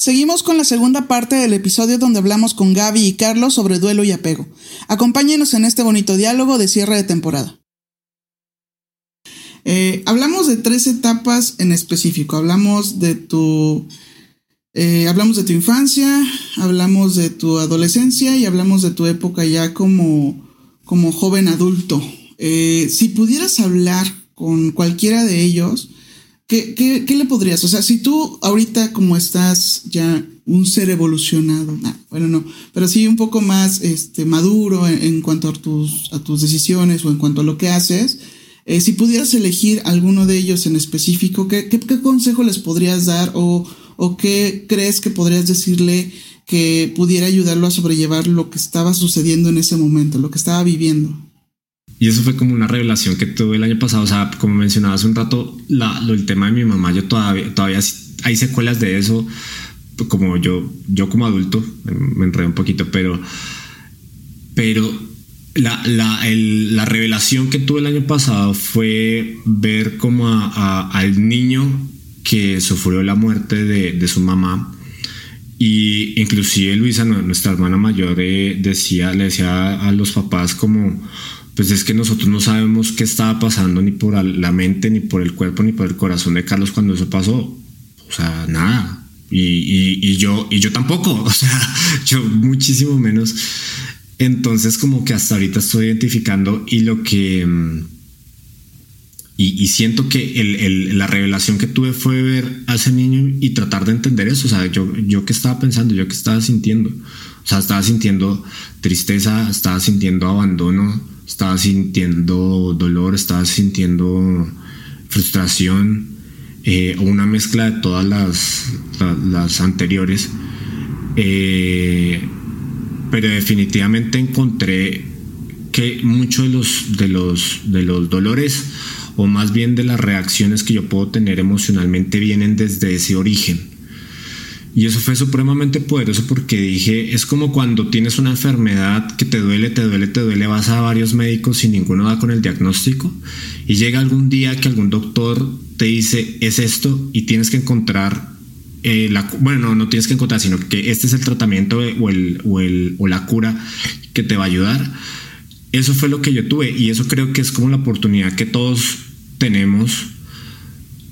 seguimos con la segunda parte del episodio donde hablamos con Gaby y Carlos sobre duelo y apego. Acompáñenos en este bonito diálogo de cierre de temporada. Eh, hablamos de tres etapas en específico. Hablamos de tu. Eh, hablamos de tu infancia, hablamos de tu adolescencia y hablamos de tu época ya como, como joven adulto. Eh, si pudieras hablar con cualquiera de ellos, ¿Qué, le podrías? O sea, si tú ahorita como estás ya un ser evolucionado, bueno, no, pero sí un poco más este, maduro en, cuanto a tus, a tus decisiones o en cuanto a lo que haces, eh, si pudieras elegir alguno de ellos en específico, ¿qué, consejo les podrías dar o, o qué crees que podrías decirle que pudiera ayudarlo a sobrellevar lo que estaba sucediendo en ese momento, lo que estaba viviendo? Y eso fue como una revelación que tuve el año pasado. O sea, como mencionaba hace un rato, la, el tema de mi mamá, yo todavía, todavía hay secuelas de eso. Como yo, yo como adulto, me enredé un poquito, pero, pero la, la, la, revelación que tuve el año pasado fue ver como a, al niño que sufrió la muerte de, de, su mamá. Y inclusive Luisa, nuestra hermana mayor, eh, decía, le decía a los papás como pues es que nosotros no sabemos qué estaba pasando ni por la mente, ni por el cuerpo, ni por el corazón de Carlos cuando eso pasó. O sea, nada. Y, yo, y yo tampoco, o sea, yo muchísimo menos. Entonces como que hasta ahorita estoy identificando y lo que... Mm, y, siento que la revelación que tuve fue ver a ese niño y tratar de entender eso. O sea, yo, yo qué estaba pensando, yo qué estaba sintiendo. O sea, estaba sintiendo tristeza, estaba sintiendo abandono, estaba sintiendo dolor, estaba sintiendo frustración eh, o una mezcla de todas las, las, anteriores. Eh, pero definitivamente encontré que muchos de los, de, los, de los dolores o más bien de las reacciones que yo puedo tener emocionalmente vienen desde ese origen. Y eso fue supremamente poderoso porque dije, es como cuando tienes una enfermedad que te duele, te duele, te duele, vas a varios médicos y ninguno da con el diagnóstico. Y llega algún día que algún doctor te dice, es esto y tienes que encontrar, eh, la, bueno, no, tienes que encontrar, sino que este es el tratamiento el, o, el, o la cura que te va a ayudar. Eso fue lo que yo tuve y eso creo que es como la oportunidad que todos tenemos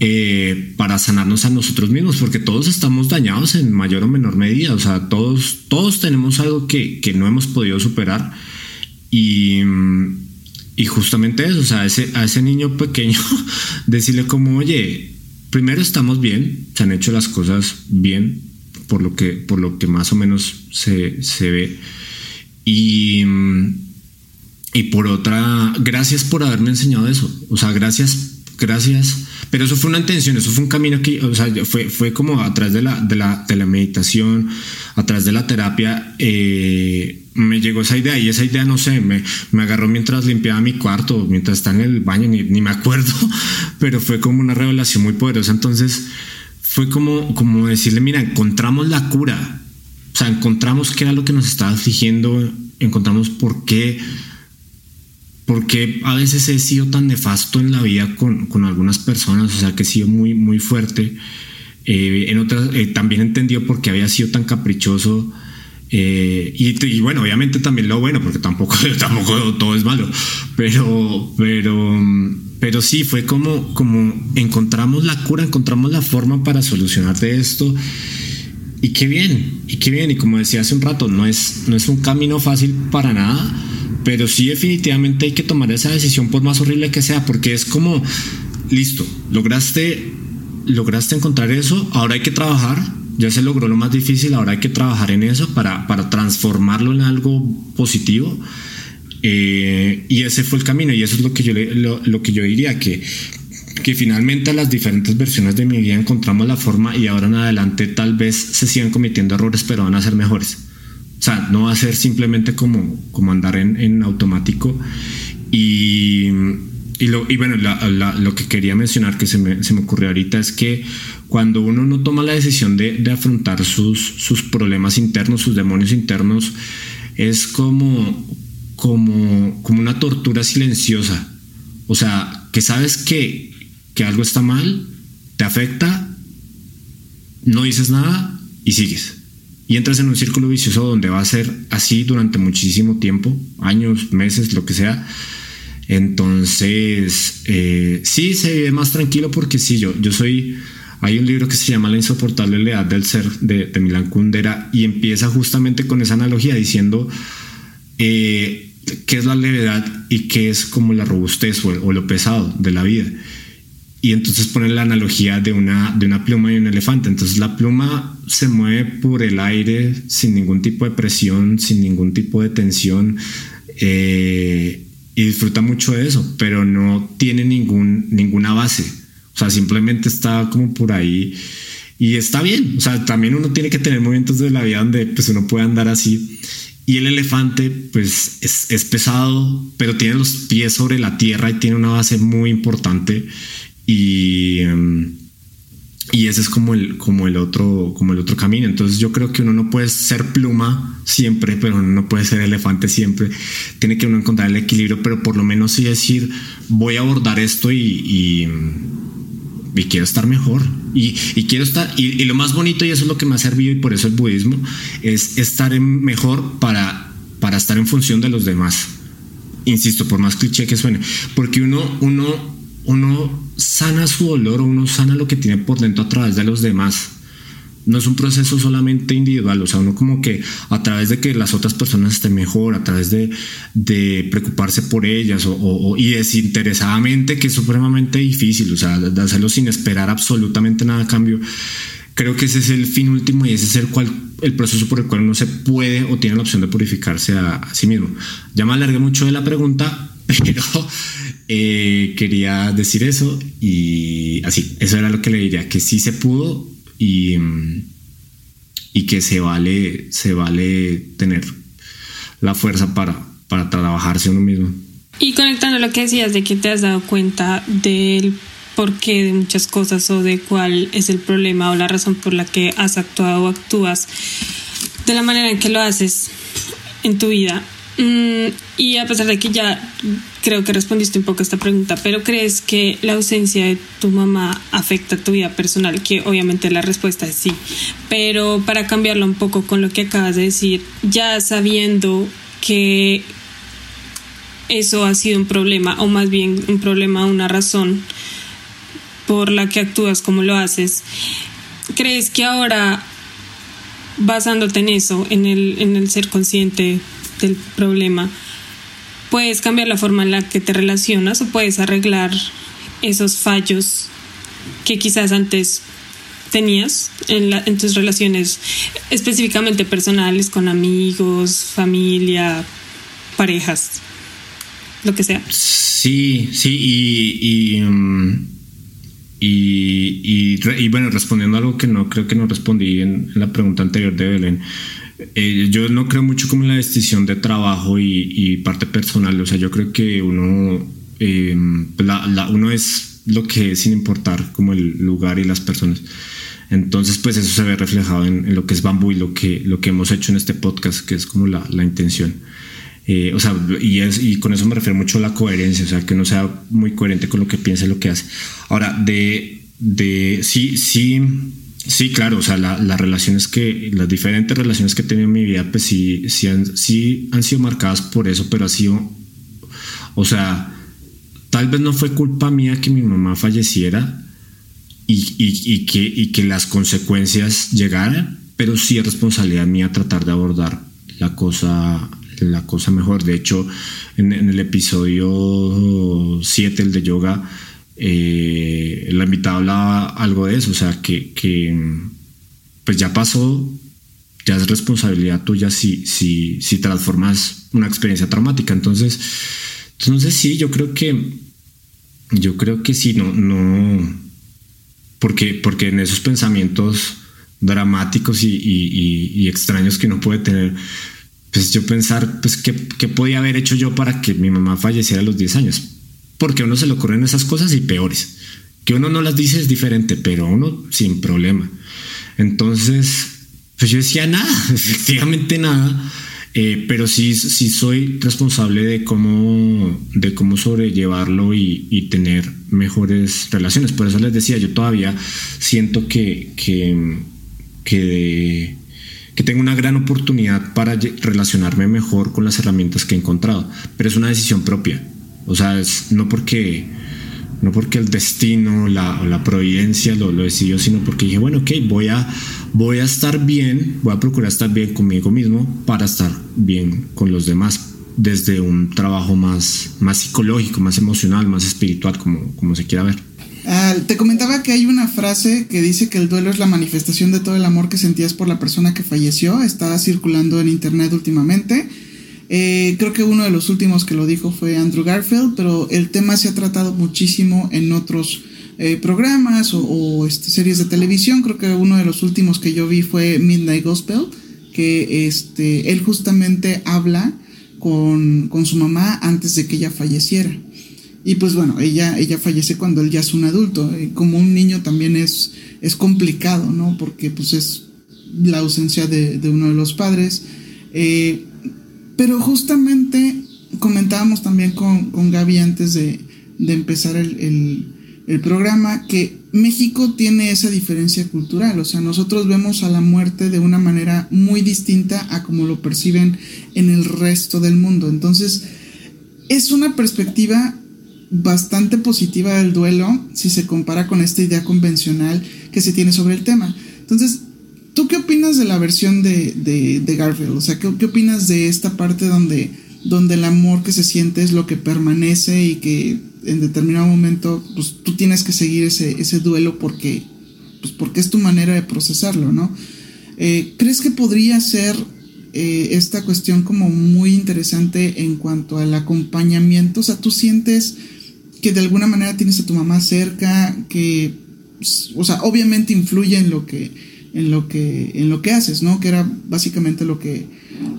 eh, para sanarnos a nosotros mismos, porque todos estamos dañados en mayor o menor medida, o sea, todos, todos tenemos algo que, que no hemos podido superar y, y justamente eso, o sea, ese, a ese niño pequeño decirle como, oye, primero estamos bien, se han hecho las cosas bien, por lo que, por lo que más o menos se, se ve. Y, y por otra, gracias por haberme enseñado eso. O sea, gracias, gracias pero eso fue una intención, eso fue un camino que, o sea, fue, fue como a través de la, de la, de la meditación, a través de la terapia, eh, me llegó esa idea y esa idea, no sé, me, me agarró mientras limpiaba mi cuarto, mientras estaba en el baño, ni, ni me acuerdo, pero fue como una revelación muy poderosa. Entonces, fue como, como decirle, mira, encontramos la cura, o sea, encontramos qué era lo que nos estaba afligiendo, encontramos por qué porque a veces he sido tan nefasto en la vida con, con algunas personas, o sea que he sido muy, muy fuerte. Eh, en otras eh, también entendió por qué había sido tan caprichoso. Eh, y, bueno, obviamente también lo bueno, porque tampoco, tampoco todo es malo, pero, pero, pero sí, fue como, como encontramos la cura, encontramos la forma para solucionar de esto. Y qué bien, y qué bien, y como decía hace un rato, no es, no es un camino fácil para nada, pero sí definitivamente hay que tomar esa decisión por más horrible que sea, porque es como, listo, lograste, lograste encontrar eso, ahora hay que trabajar, ya se logró lo más difícil, ahora hay que trabajar en eso para, para transformarlo en algo positivo. Eh, y ese fue el camino y eso es lo que yo, lo, que yo diría, que, que finalmente a las diferentes versiones de mi vida encontramos la forma y ahora en adelante tal vez se sigan cometiendo errores, pero van a ser mejores O sea, no va a ser simplemente como, como andar en, automático. Y, y, lo, y bueno, lo que quería mencionar que se me, se me, ocurrió ahorita es que cuando uno no toma la decisión de, de afrontar sus, sus problemas internos, sus demonios internos, es como, como, como una tortura silenciosa. O sea, que sabes que, que algo está mal, te afecta, no dices nada y sigues. Y entras en un círculo vicioso donde va a ser así durante muchísimo tiempo, años, meses, lo que sea. Entonces, eh, sí, se vive más tranquilo porque sí, yo, yo soy... Hay un libro que se llama La insoportable lealtad del ser de, de Milan Kundera y empieza justamente con esa analogía diciendo eh, qué es la levedad y qué es como la robustez o lo pesado de la vida y entonces ponen la analogía de una, de una pluma y un elefante. Entonces la pluma se mueve por el aire sin ningún tipo de presión, sin ningún tipo de tensión eh, y disfruta mucho de eso, pero no tiene ningún, ninguna base. O sea, simplemente está como por ahí y está bien. O sea, también uno tiene que tener momentos de la vida donde pues uno puede andar así. Y el elefante, pues es, es pesado, pero tiene los pies sobre la tierra y tiene una base muy importante y, y ese es como el, como, el otro, como el otro camino. Entonces yo creo que uno no puede ser pluma siempre, pero no puede ser elefante siempre. Tiene que uno encontrar el equilibrio, pero por lo menos sí decir, voy a abordar esto y, y, quiero estar mejor. Y, y quiero estar, y, lo más bonito, y eso es lo que me ha servido, y por eso el budismo, es estar en mejor para, para estar en función de los demás. Insisto, por más cliché que suene, porque uno, uno uno sana su dolor o uno sana lo que tiene por dentro a través de los demás. No es un proceso solamente individual, o sea, uno como que a través de que las otras personas estén mejor, a través de, preocuparse por ellas o, y desinteresadamente, que es supremamente difícil, o sea, de hacerlo sin esperar absolutamente nada a cambio. Creo que ese es el fin último y ese es el, cual, el proceso por el cual uno se puede o tiene la opción de purificarse a, a sí mismo. Ya me alargué mucho de la pregunta, pero eh, quería decir eso y así, eso era lo que le diría, que sí se pudo y, y que se vale, se vale tener la fuerza para, para trabajarse uno mismo. Y conectando lo que decías de que te has dado cuenta del porqué de muchas cosas o de cuál es el problema o la razón por la que has actuado o actúas de la manera en que lo haces en tu vida. Mm, y a pesar de que ya creo que respondiste un poco a esta pregunta, pero ¿crees que la ausencia de tu mamá afecta tu vida personal? Que obviamente la respuesta es sí, pero para cambiarlo un poco con lo que acabas de decir, ya sabiendo que eso ha sido un problema, o más bien un problema, una razón por la que actúas como lo haces, ¿crees que ahora, basándote en eso, en el, en el ser consciente del problema, puedes cambiar la forma en la que te relacionas o puedes arreglar esos fallos que quizás antes tenías en, la, en tus relaciones específicamente personales con amigos, familia, parejas, lo que sea. Sí, sí, y, y, mm, y, bueno, respondiendo a algo que no creo que no respondí en, en la pregunta anterior de Belén, eh, yo no creo mucho como en la decisión de trabajo y, parte personal. O sea, yo creo que uno, em, la, uno es lo que es sin importar como el lugar y las personas. Entonces, pues eso se ve reflejado en, lo que es Bambú y lo que, lo que hemos hecho en este podcast, que es como la, la intención. Eh, o sea, y, es, y con eso me refiero mucho a la coherencia, o sea, que uno sea muy coherente con lo que piensa y lo que hace. Ahora, de, de sí, sí Sí, claro, o sea, las relaciones que, las diferentes relaciones que he tenido en mi vida, pues sí, sí han, sí han sido marcadas por eso, pero ha sido, o sea, tal vez no fue culpa mía que mi mamá falleciera y, que, y que las consecuencias llegaran, pero sí es responsabilidad mía tratar de abordar la cosa, la cosa mejor. De hecho, en, en el episodio 7, el de yoga, eh, la invitada hablaba algo de eso, o sea, que, pues ya pasó, ya es responsabilidad tuya si, si, si transformas una experiencia traumática. Entonces, entonces sí, yo creo que, yo creo que sí, no, no, porque, porque en esos pensamientos dramáticos y, extraños que uno puede tener, pues yo pensar, pues, ¿qué, ¿qué, podía haber hecho yo para que mi mamá falleciera a los 10 años? Porque a uno se le ocurren esas cosas y peores. Que uno no las dice es diferente, pero uno sin problema. Entonces, pues yo decía nada, efectivamente nada. Eh, pero sí, sí soy responsable de cómo, de cómo sobrellevarlo y, y, tener mejores relaciones. Por eso les decía, yo todavía siento que, que, que, que tengo una gran oportunidad para relacionarme mejor con las herramientas que he encontrado, pero es una decisión propia. O sea, no porque no porque el destino o la providencia lo, lo, decidió, sino porque dije, bueno, ok, voy a, voy a estar bien, voy a procurar estar bien conmigo mismo para estar bien con los demás desde un trabajo más, más psicológico, más emocional, más espiritual, como, como se quiera ver. Ah, te comentaba que hay una frase que dice que el duelo es la manifestación de todo el amor que sentías por la persona que falleció. Está circulando en internet últimamente. Eh, creo que uno de los últimos que lo dijo fue Andrew Garfield, pero el tema se ha tratado muchísimo en otros eh, programas o, este, series de televisión. Creo que uno de los últimos que yo vi fue Midnight Gospel, que este, él justamente habla con, con su mamá antes de que ella falleciera. Y pues bueno, ella, ella fallece cuando él ya es un adulto. como un niño también es, es complicado, ¿no? Porque pues es la ausencia de, de uno de los padres. Eh, pero justamente comentábamos también con, con Gaby antes de, empezar el, programa que México tiene esa diferencia cultural, o sea, nosotros vemos a la muerte de una manera muy distinta a como lo perciben en el resto del mundo. Entonces, es una perspectiva bastante positiva del duelo si se compara con esta idea convencional que se tiene sobre el tema. Entonces, ¿Tú qué opinas de la versión de, de, Garfield? O sea, ¿qué, ¿qué, opinas de esta parte donde, donde el amor que se siente es lo que permanece y que en determinado momento pues, tú tienes que seguir ese, ese duelo porque, pues, porque es tu manera de procesarlo, ¿no? Eh, ¿Crees que podría ser eh, esta cuestión como muy interesante en cuanto al acompañamiento? O sea, tú sientes que de alguna manera tienes a tu mamá cerca, que, o sea, obviamente influye en lo que en lo que, en lo que haces, ¿no? Que era básicamente lo que,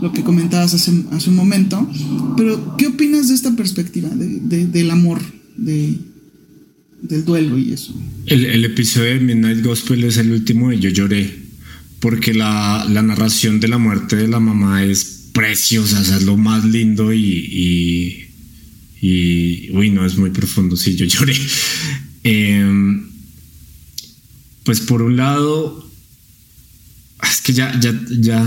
lo que comentabas hace, hace un momento. Pero, ¿qué opinas de esta perspectiva de, del amor, de, del duelo y eso? El, episodio de Midnight Gospel es el último y yo lloré. Porque la, la narración de la muerte de la mamá es preciosa, es lo más lindo y, y, y uy, no, es muy profundo, sí, yo lloré. Em, pues por un lado, es que ya, ya, ya,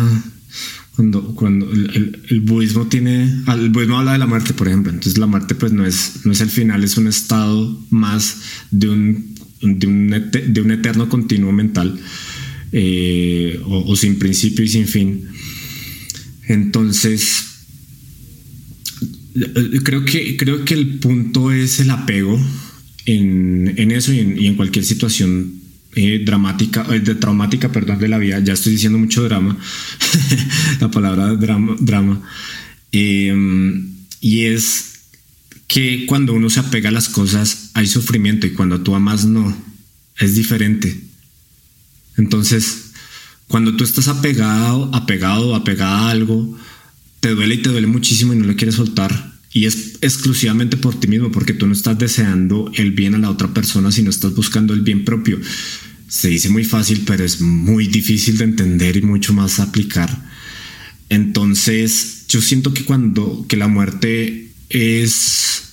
cuando, cuando el, budismo tiene, el budismo habla de la muerte, por ejemplo, entonces la muerte pues no es, no es el final, es un estado más de un, de un, de un eterno continuo mental eh, o, sin principio y sin fin. Entonces, creo que, creo que el punto es el apego en, en eso y en cualquier situación eh, dramática, eh, de traumática, perdón, de la vida. Ya estoy diciendo mucho drama, la palabra drama. drama. Em, y es que cuando uno se apega a las cosas hay sufrimiento y cuando tú amas no, es diferente. Entonces, cuando tú estás apegado, apegado, apegada a algo, te duele y te duele muchísimo y no lo quieres soltar. Y es exclusivamente por ti mismo, porque tú no estás deseando el bien a la otra persona, sino estás buscando el bien propio se dice muy fácil, pero es muy difícil de entender y mucho más aplicar. Entonces, yo siento que cuando que la muerte es,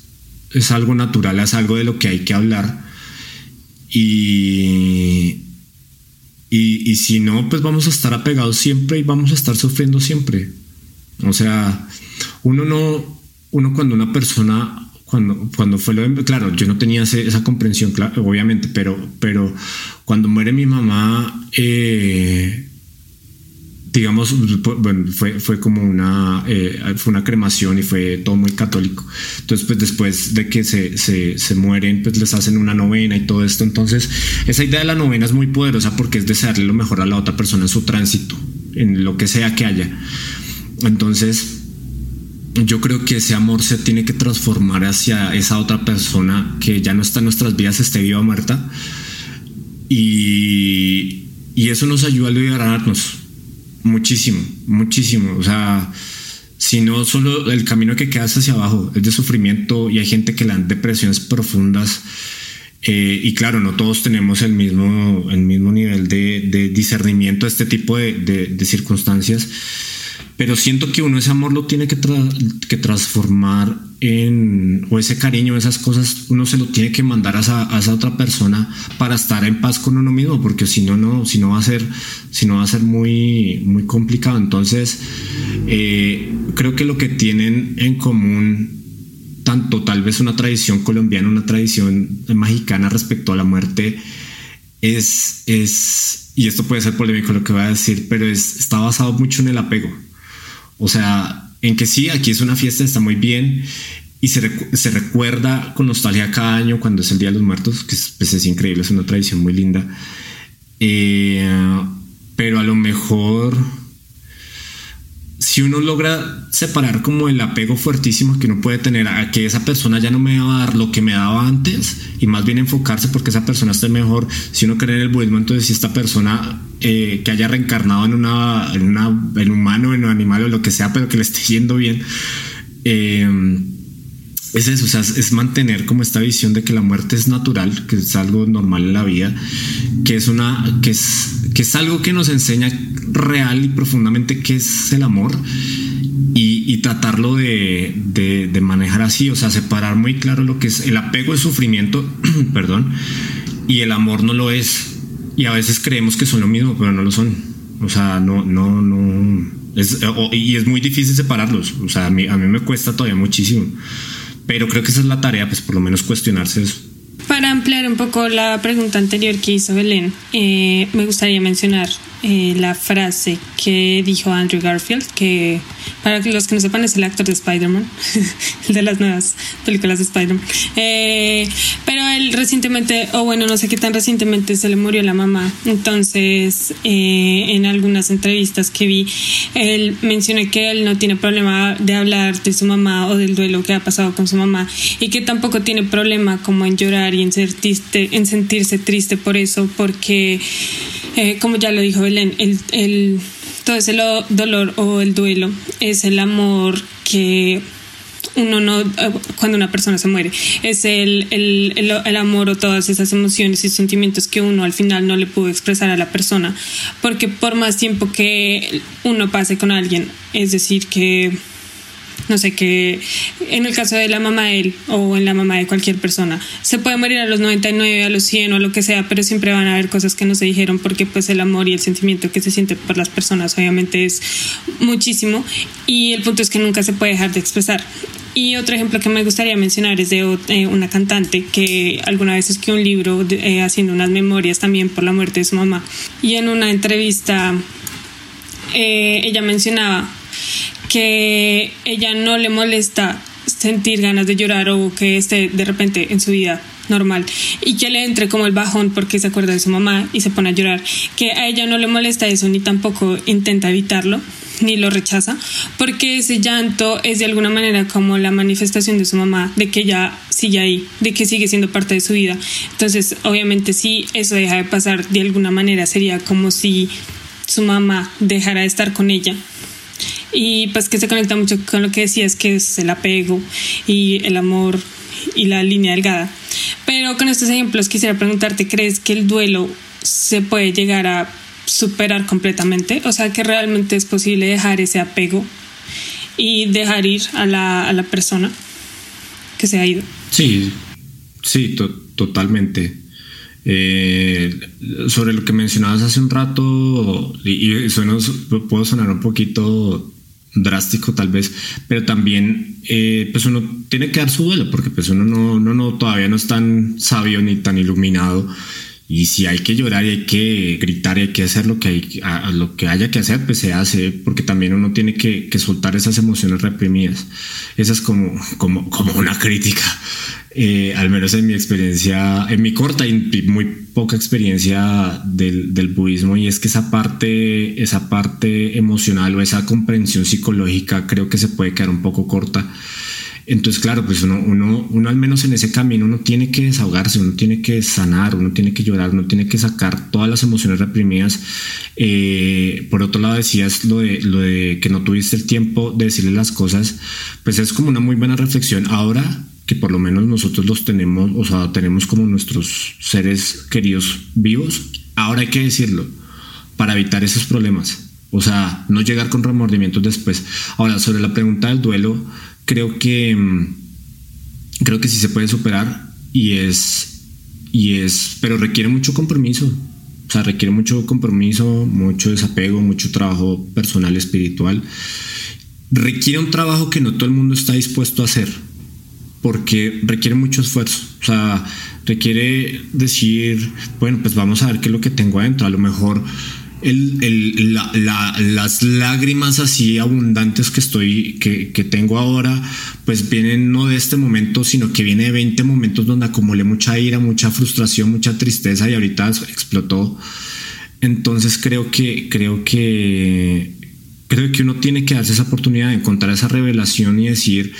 es algo natural, es algo de lo que hay que hablar. Y, y, y si no, pues vamos a estar apegados siempre y vamos a estar sufriendo siempre. O sea, uno no, uno cuando una persona cuando, cuando fue lo de, claro, yo no tenía esa comprensión, claro, obviamente, pero, pero cuando muere mi mamá, eh, digamos, bueno, fue, fue como una, eh, fue una cremación y fue todo muy católico. Entonces, pues después de que se, se, se, mueren, pues les hacen una novena y todo esto. Entonces, esa idea de la novena es muy poderosa porque es desearle lo mejor a la otra persona en su tránsito, en lo que sea que haya. Entonces, yo creo que ese amor se tiene que transformar hacia esa otra persona que ya no está en nuestras vidas, esté viva o muerta. Y, y eso nos ayuda a liberarnos muchísimo, muchísimo. O sea, si no solo el camino que queda hacia abajo es de sufrimiento y hay gente que le dan depresiones profundas. Eh, y claro, no todos tenemos el mismo, el mismo nivel de, discernimiento de este tipo de, de circunstancias pero siento que uno ese amor lo tiene que, que transformar en, o ese cariño, esas cosas, uno se lo tiene que mandar a esa, a esa, otra persona para estar en paz con uno mismo, porque si no, no, si no va a ser, si no va a ser muy, muy complicado. Entonces, eh, creo que lo que tienen en común tanto tal vez una tradición colombiana, una tradición mexicana respecto a la muerte, es, es, y esto puede ser polémico lo que voy a decir, pero es, está basado mucho en el apego. O sea, en que sí, aquí es una fiesta, está muy bien y se, recuerda con nostalgia cada año cuando es el Día de los Muertos, que es, pues, increíble, es una tradición muy linda. Eh, pero a lo mejor si uno logra separar como el apego fuertísimo que uno puede tener a que esa persona ya no me va a dar lo que me daba antes y más bien enfocarse porque esa persona esté mejor, si uno cree en el budismo, entonces si esta persona eh, que haya reencarnado en, una, en, una, en humano, en un animal o lo que sea, pero que le esté yendo bien, eh, es eso, o sea, es mantener como esta visión de que la muerte es natural, que es algo normal en la vida, que es una, que es, que es algo que nos enseña real y profundamente qué es el amor y, tratarlo de, de, manejar así, o sea, separar muy claro lo que es el apego es sufrimiento, perdón, y el amor no lo es. Y a veces creemos que son lo mismo, pero no lo son. O sea, no, no, no. Es, y es muy difícil separarlos. O sea, a mí, a mí me cuesta todavía muchísimo. Pero creo que esa es la tarea, pues por lo menos cuestionarse eso. Para ampliar un poco la pregunta anterior que hizo Belén, eh, me gustaría mencionar eh, la frase que dijo Andrew Garfield, que para los que no sepan es el actor de Spider-Man, de las nuevas películas de Spider-Man. Eh, pero él recientemente, o bueno, no sé qué tan recientemente se le murió la mamá. Entonces, eh, en algunas entrevistas que vi, él mencionó que él no tiene problema de hablar de su mamá o del duelo que ha pasado con su mamá y que tampoco tiene problema como en llorar y en, en sentirse triste por eso, porque, como ya lo dijo el, todo ese dolor o el duelo es el amor que uno no, cuando una persona se muere, es el, el, el, amor o todas esas emociones y sentimientos que uno al final no le pudo expresar a la persona, porque por más tiempo que uno pase con alguien, es decir, que no sé, que en el caso de la mamá de él o en la mamá de cualquier persona, se puede morir a los 99, a los 100 o lo que sea, pero siempre van a haber cosas que no se dijeron porque pues el amor y el sentimiento que se siente por las personas obviamente es muchísimo y el punto es que nunca se puede dejar de expresar. Y otro ejemplo que me gustaría mencionar es de eh, una cantante que alguna vez escribió un libro eh, haciendo unas memorias también por la muerte de su mamá. Y en una entrevista eh, ella mencionaba que ella no le molesta sentir ganas de llorar o que esté de repente en su vida normal y que le entre como el bajón porque se acuerda de su mamá y se pone a llorar, que a ella no le molesta eso ni tampoco intenta evitarlo ni lo rechaza, porque ese llanto es de alguna manera como la manifestación de su mamá, de que ella sigue ahí, de que sigue siendo parte de su vida. Entonces, obviamente, si eso deja de pasar de alguna manera, sería como si su mamá dejara de estar con ella y pues que se conecta mucho con lo que decías que es el apego y el amor y la línea delgada. Pero con estos ejemplos quisiera preguntarte, ¿crees que el duelo se puede llegar a superar completamente? O sea, que realmente es posible dejar ese apego y dejar ir a la, a la persona que se ha ido. Sí, sí, totalmente. Eh, sobre lo que mencionabas hace un rato, y, y puedo sonar un poquito drástico tal vez, pero también eh, pues uno tiene que dar su duelo porque pues uno no, no, no, todavía no es tan sabio ni tan iluminado y si hay que llorar y hay que gritar y hay que hacer lo que, hay, lo que haya que hacer, pues se hace, porque también uno tiene que, que soltar esas emociones reprimidas. Esa es como, como, como una crítica, eh, al menos en mi experiencia, en mi corta y muy poca experiencia del, budismo, y es que esa parte, esa parte emocional o esa comprensión psicológica creo que se puede quedar un poco corta Entonces, claro, pues uno, uno, uno al menos en ese camino uno tiene que desahogarse, uno tiene que sanar, uno tiene que llorar, uno tiene que sacar todas las emociones reprimidas. Eh, por otro lado, decías lo de, lo de que no tuviste el tiempo de decirle las cosas, pues es como una muy buena reflexión. Ahora que por lo menos nosotros los tenemos, o sea, tenemos como nuestros seres queridos vivos, ahora hay que decirlo para evitar esos problemas. O sea, no llegar con remordimientos después. Ahora, sobre la pregunta del duelo, creo que mm, creo que sí se puede superar y es y es pero requiere mucho compromiso o sea requiere mucho compromiso mucho desapego mucho trabajo personal espiritual requiere un trabajo que no todo el mundo está dispuesto a hacer porque requiere mucho esfuerzo o sea requiere decir bueno pues vamos a ver qué es lo que tengo adentro a lo mejor el, las lágrimas así abundantes que estoy, que, tengo ahora, pues vienen no de este momento, sino que viene de 20 momentos donde acumulé mucha ira, mucha frustración, mucha tristeza y ahorita explotó. Entonces creo que, creo que, creo que uno tiene que darse esa oportunidad de encontrar esa revelación y decir,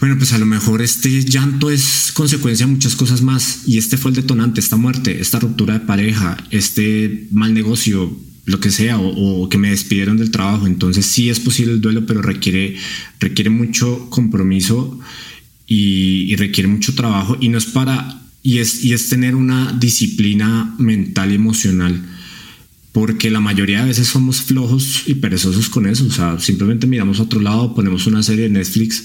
bueno, pues a lo mejor este llanto es consecuencia de muchas cosas más y este fue el detonante, esta muerte, esta ruptura de pareja, este mal negocio, lo que sea, o, que me despidieron del trabajo. Entonces sí es posible el duelo, pero requiere, requiere mucho compromiso y, requiere mucho trabajo y no es para, y es, y es tener una disciplina mental y emocional porque la mayoría de veces somos flojos y perezosos con eso, o sea, simplemente miramos a otro lado, ponemos una serie de Netflix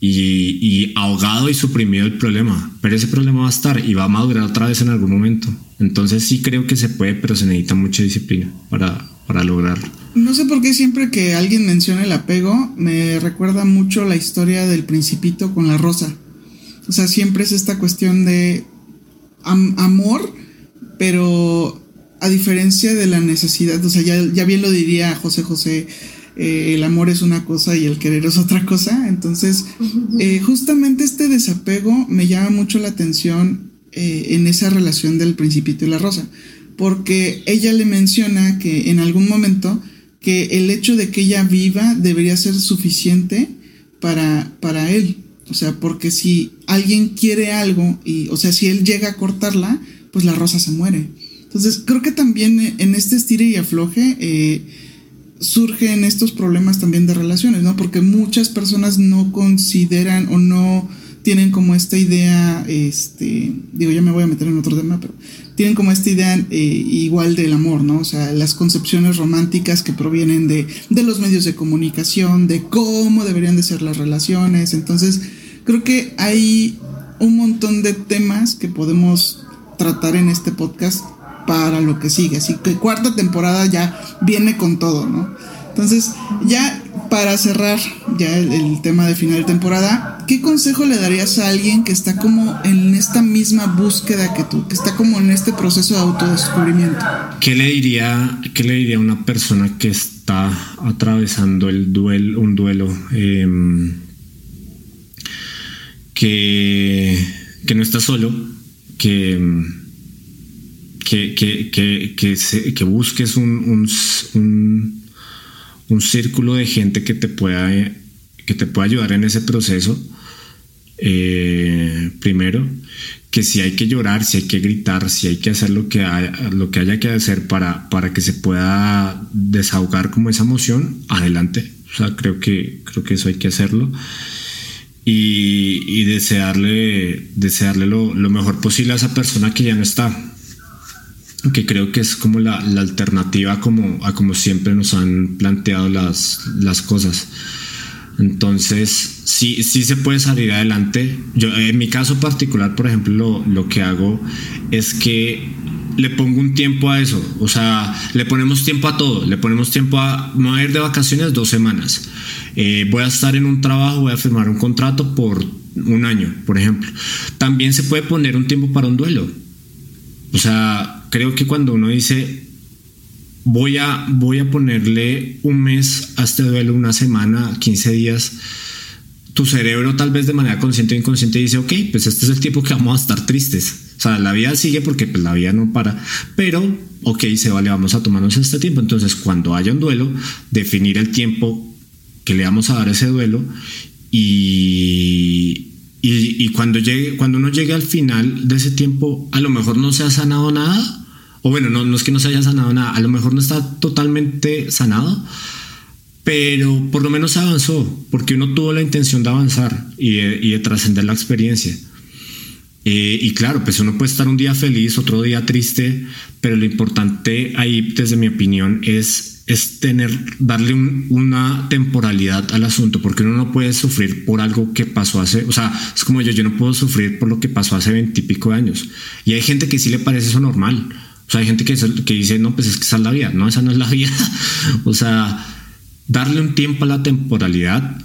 y, ahogado y suprimido el problema. Pero ese problema va a estar y va a madurar otra vez en algún momento. Entonces sí creo que se puede, pero se necesita mucha disciplina para, para lograrlo. No sé por qué siempre que alguien menciona el apego, me recuerda mucho la historia del principito con la rosa. O sea, siempre es esta cuestión de amor, pero a diferencia de la necesidad, o sea, ya bien lo diría José José, eh, el amor es una cosa y el querer es otra cosa. Entonces, eh, justamente este desapego me llama mucho la atención eh, en esa relación del principito y la rosa, porque ella le menciona que en algún momento que el hecho de que ella viva debería ser suficiente para, para él. O sea, porque si alguien quiere algo y, o sea, si él llega a cortarla, pues la rosa se muere. Entonces, creo que también en este estire y afloje, eh, surgen estos problemas también de relaciones, ¿no? Porque muchas personas no consideran o no tienen como esta idea, este, digo, ya me voy a meter en otro tema, pero tienen como esta idea eh, igual del amor, ¿no? O sea, las concepciones románticas que provienen de, de los medios de comunicación, de cómo deberían de ser las relaciones. Entonces, creo que hay un montón de temas que podemos tratar en este podcast para lo que sigue. Así que cuarta temporada ya viene con todo, ¿no? Entonces, ya para cerrar ya el, tema de final de temporada, ¿qué consejo le darías a alguien que está como en esta misma búsqueda que tú, que está como en este proceso de autodescubrimiento? ¿Qué le diría, qué le diría a una persona que está atravesando el duelo, un duelo em, que, que no está solo, que que, que, que, que busques un, un, un, círculo de gente que te pueda, que te pueda ayudar en ese proceso. Eh, primero, que si hay que llorar, si hay que gritar, si hay que hacer lo que, lo que haya que hacer para, para que se pueda desahogar como esa emoción, adelante. O sea, creo que, creo que eso hay que hacerlo. Y, y desearle, desearle lo, lo, mejor posible a esa persona que ya no está que creo que es como la, alternativa como, a como siempre nos han planteado las, las cosas. Entonces, sí, sí se puede salir adelante. Yo, en mi caso particular, por ejemplo, lo, lo, que hago es que le pongo un tiempo a eso. O sea, le ponemos tiempo a todo. Le ponemos tiempo a... Me voy a ir de vacaciones dos semanas. Eh, voy a estar en un trabajo, voy a firmar un contrato por un año, por ejemplo. También se puede poner un tiempo para un duelo. O sea, creo que cuando uno dice voy a, voy a ponerle un mes a este duelo, una semana, 15 días, tu cerebro tal vez de manera consciente o inconsciente dice, ok, pues este es el tiempo que vamos a estar tristes. O sea, la vida sigue porque pues, la vida no para, pero, ok, se vale, vamos a tomarnos este tiempo. Entonces, cuando haya un duelo, definir el tiempo que le vamos a dar ese duelo y, y, cuando, llegue, cuando uno llegue al final de ese tiempo, a lo mejor no se ha sanado nada, o bueno, no, es que no se haya sanado nada, a lo mejor no está totalmente sanado, pero por lo menos avanzó, porque uno tuvo la intención de avanzar y de, trascender la experiencia. Eh, y claro, pues uno puede estar un día feliz, otro día triste, pero lo importante ahí, desde mi opinión, es es tener, darle una temporalidad al asunto, porque uno no puede sufrir por algo que pasó hace, o sea, es como yo, yo no puedo sufrir por lo que pasó hace veintipico años. Y hay gente que sí le parece eso normal. O sea, hay gente que, que dice, no, pues es que esa es la vida. No, esa no es la vida. o sea, darle un tiempo a la temporalidad,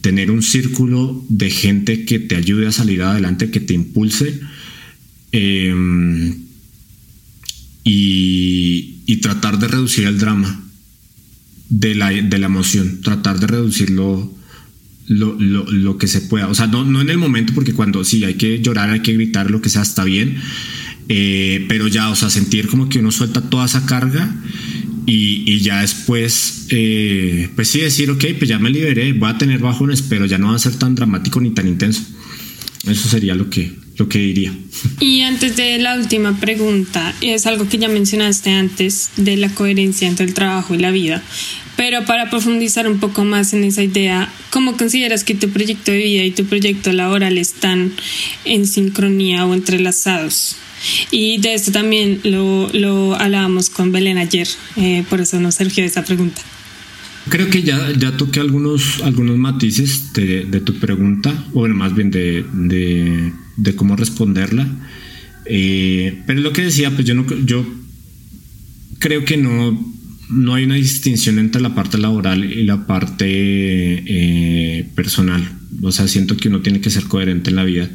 tener un círculo de gente que te ayude a salir adelante, que te impulse. Em, y, y tratar de reducir el drama de la, de la emoción, tratar de reducirlo lo, lo, lo, que se pueda. O sea, no, no en el momento, porque cuando sí hay que llorar, hay que gritar, lo que sea, está bien. Eh, pero ya, o sea, sentir como que uno suelta toda esa carga y, y ya después, eh, pues sí, decir, ok, pues ya me liberé, voy a tener bajones, pero ya no va a ser tan dramático ni tan intenso. Eso sería lo que, lo que diría. Y antes de la última pregunta, es algo que ya mencionaste antes de la coherencia entre el trabajo y la vida, pero para profundizar un poco más en esa idea, ¿cómo consideras que tu proyecto de vida y tu proyecto laboral están en sincronía o entrelazados? Y de esto también lo, lo hablábamos con Belén ayer, eh, por eso nos surgió esa pregunta. Creo que ya, ya toqué algunos, algunos matices de, de tu pregunta, o bueno, más bien de, de, de cómo responderla. Eh, pero lo que decía, pues yo no yo creo que no, no hay una distinción entre la parte laboral y la parte eh, personal. O sea, siento que uno tiene que ser coherente en la vida.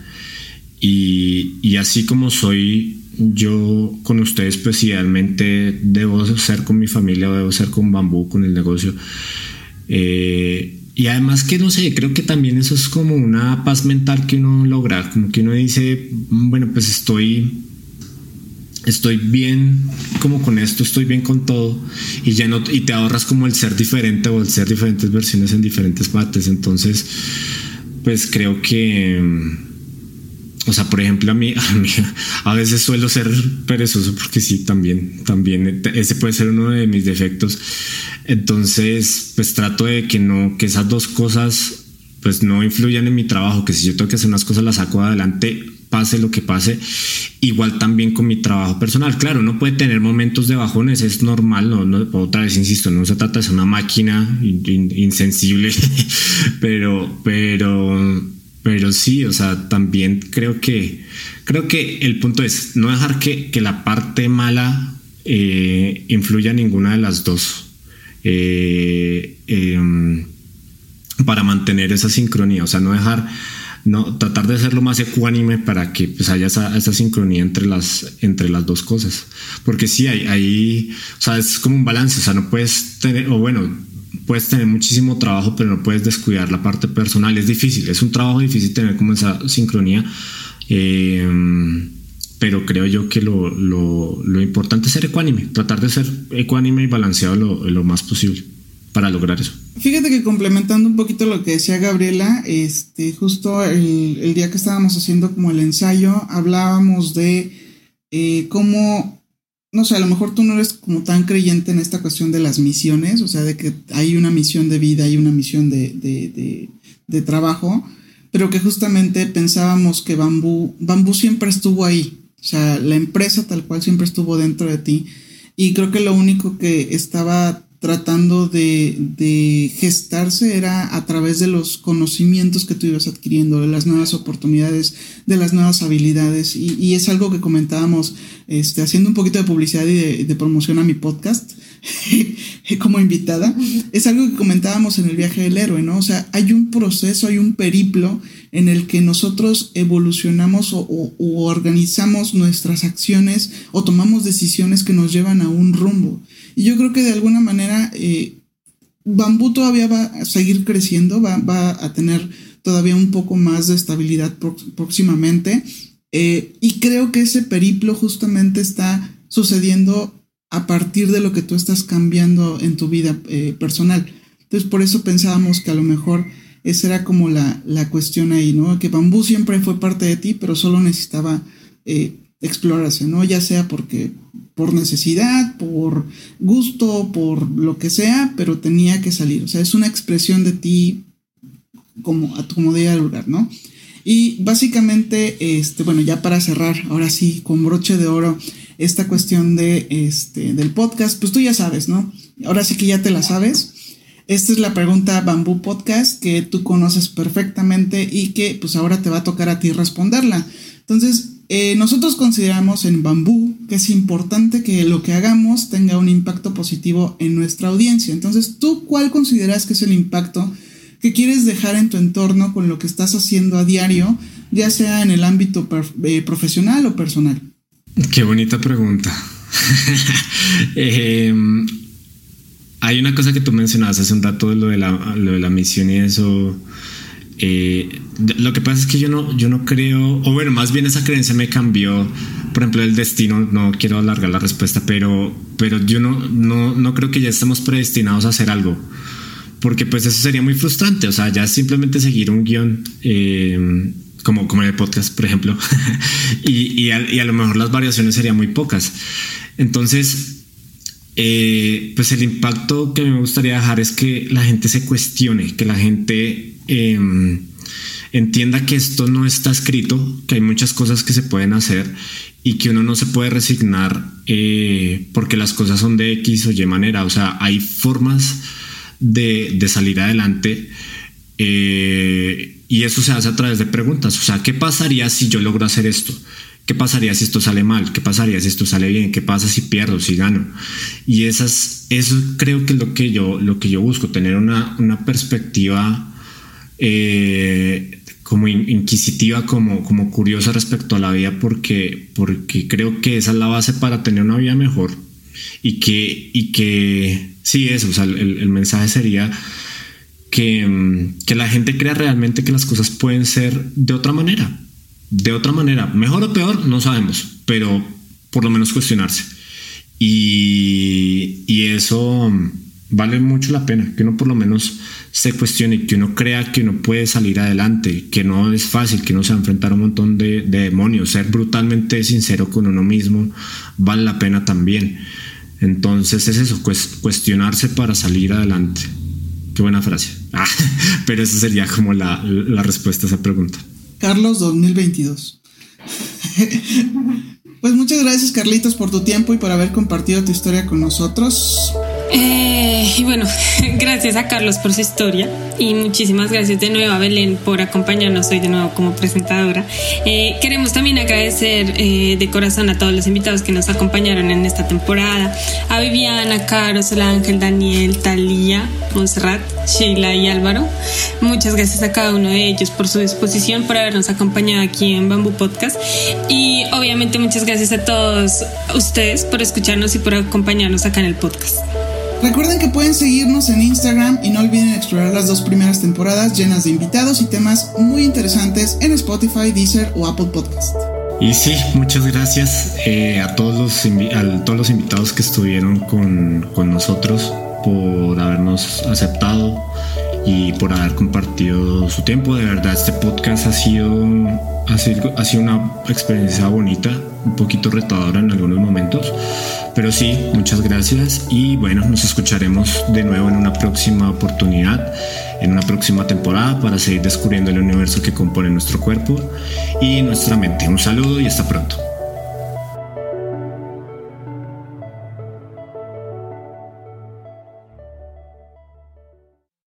Y, y así como soy yo con ustedes, pues idealmente debo ser con mi familia debo ser con Bambú, con el negocio. Eh, y además que no sé, creo que también eso es como una paz mental que uno logra, como que uno dice, bueno, pues estoy estoy bien como con esto, estoy bien con todo y ya no y te ahorras como el ser diferente o el ser diferentes versiones en diferentes partes, entonces pues creo que o sea, por ejemplo, a mí, a veces suelo ser perezoso porque sí, también, también, ese puede ser uno de mis defectos. Entonces, pues trato de que no, que esas dos cosas, pues no influyan en mi trabajo, que si yo tengo que hacer unas cosas las saco adelante, pase lo que pase. Igual también con mi trabajo personal. Claro, no puede tener momentos de bajones, es normal, no, no otra vez insisto, no se trata de ser una máquina insensible, pero, pero pero sí, o sea, también creo que, creo que el punto es no dejar que, que la parte mala eh, influya en ninguna de las dos. Eh, em, para mantener esa sincronía, o sea, no dejar, no, tratar de ser lo más ecuánime para que pues, haya esa, esa, sincronía entre las, entre las dos cosas. Porque sí, hay, hay, o sea, es como un balance, o sea, no puedes tener, o bueno, puedes tener muchísimo trabajo, pero no puedes descuidar la parte personal. Es difícil, es un trabajo difícil tener como esa sincronía. Eh, pero creo yo que lo, lo, lo, importante es ser ecuánime, tratar de ser ecuánime y balanceado lo, lo, más posible para lograr eso. Fíjate que complementando un poquito lo que decía Gabriela, este, justo el, el día que estábamos haciendo como el ensayo, hablábamos de eh, cómo no sé, a lo mejor tú no eres como tan creyente en esta cuestión de las misiones, o sea, de que hay una misión de vida, hay una misión de, de, de, trabajo, pero que justamente pensábamos que Bambú, Bambú siempre estuvo ahí, o sea, la empresa tal cual siempre estuvo dentro de ti, y creo que lo único que estaba tratando de, de, gestarse era a través de los conocimientos que tú ibas adquiriendo, de las nuevas oportunidades, de las nuevas habilidades. Y, y es algo que comentábamos este, haciendo un poquito de publicidad y de, de promoción a mi podcast como invitada. Es algo que comentábamos en el viaje del héroe, ¿no? O sea, hay un proceso, hay un periplo en el que nosotros evolucionamos o, o, o organizamos nuestras acciones o tomamos decisiones que nos llevan a un rumbo. Yo creo que de alguna manera eh, Bambú todavía va a seguir creciendo, va, va, a tener todavía un poco más de estabilidad próximamente. Eh, y creo que ese periplo justamente está sucediendo a partir de lo que tú estás cambiando en tu vida eh, personal. Entonces por eso pensábamos que a lo mejor Esa era como la, la cuestión ahí, ¿no? Que bambú siempre fue parte de ti, pero solo necesitaba explorarse, ¿no? Ya sea porque por necesidad, por gusto, por lo que sea, pero tenía que salir. O sea, es una expresión de ti como a tu comodidad del lugar, ¿no? Y básicamente, este, bueno, ya para cerrar, ahora sí, con broche de oro, esta cuestión de, este, del podcast, pues tú ya sabes, ¿no? Ahora sí que ya te la sabes. Esta es la pregunta Bambú Podcast que tú conoces perfectamente y que pues ahora te va a tocar a ti responderla. Entonces, eh, nosotros consideramos en Bambú que es importante que lo que hagamos tenga un impacto positivo en nuestra audiencia. Entonces, ¿tú cuál consideras que es el impacto que quieres dejar en tu entorno con lo que estás haciendo a diario, ya sea en el ámbito eh, profesional o personal? Qué bonita pregunta. Em, hay una cosa que tú mencionabas hace un rato lo de lo de la misión y eso. Eh, lo que pasa es que yo no, yo no creo, o bueno, más bien esa creencia me cambió. Por ejemplo, el destino, no quiero alargar la respuesta, pero, pero yo no, no, no creo que ya estemos predestinados a hacer algo. Porque pues eso sería muy frustrante. O sea, ya simplemente seguir un guion. Eh, como, como en el podcast, por ejemplo, y, y, a, lo mejor las variaciones serían muy pocas. Entonces, eh, pues el impacto que me gustaría dejar es que la gente se cuestione, que la gente em, entienda que esto no está escrito, que hay muchas cosas que se pueden hacer y que uno no se puede resignar eh, porque las cosas son de X o Y manera. O sea, hay formas de, de salir adelante. Eh, y eso se hace a través de preguntas. O sea, ¿qué pasaría si yo logro hacer esto? ¿Qué pasaría si esto sale mal? ¿Qué pasaría si esto sale bien? ¿Qué pasa si pierdo, si gano? Y esas, eso creo que es lo que yo, lo que yo busco, tener una, una perspectiva eh, como inquisitiva, como, como curiosa respecto a la vida, porque, porque creo que esa es la base para tener una vida mejor. Y que, y que sí, eso, o sea, el, el mensaje sería que, que la gente crea realmente que las cosas pueden ser de otra manera. De otra manera, mejor o peor, no sabemos, pero por lo menos cuestionarse. Y, y eso vale mucho la pena, que uno por lo menos se cuestione, que uno crea que uno puede salir adelante, que no es fácil, que uno se va a enfrentar a un montón de, de demonios, ser brutalmente sincero con uno mismo vale la pena también. Entonces es eso, cuestionarse para salir adelante. Qué buena frase. Ah, pero esa sería como la, la respuesta a esa pregunta. Carlos 2022. pues muchas gracias Carlitos por tu tiempo y por haber compartido tu historia con nosotros. Eh, y bueno, gracias a Carlos por su historia y muchísimas gracias de nuevo a Belén por acompañarnos hoy de nuevo como presentadora. Eh, queremos también agradecer eh, de corazón a todos los invitados que nos acompañaron en esta temporada, a Viviana, Carlos, Ángel, Daniel, Talía, Monserrat, Sheila y Álvaro. Muchas gracias a cada uno de ellos por su disposición, por habernos acompañado aquí en Bambú Podcast y obviamente muchas gracias a todos ustedes por escucharnos y por acompañarnos acá en el podcast. Recuerden que pueden seguirnos en Instagram y no olviden explorar las dos primeras temporadas llenas de invitados y temas muy interesantes en Spotify, Deezer o Apple Podcast. Y sí, muchas gracias eh, a, todos los a todos los invitados que estuvieron con, con nosotros por habernos aceptado y por haber compartido su tiempo. De verdad, este podcast ha sido, ha sido, ha sido una experiencia bonita, un poquito retadora en algunos momentos pero sí, muchas gracias y bueno, nos escucharemos de nuevo en una próxima oportunidad, en una próxima temporada para seguir descubriendo el universo que compone nuestro cuerpo y nuestra mente. Un saludo y hasta pronto.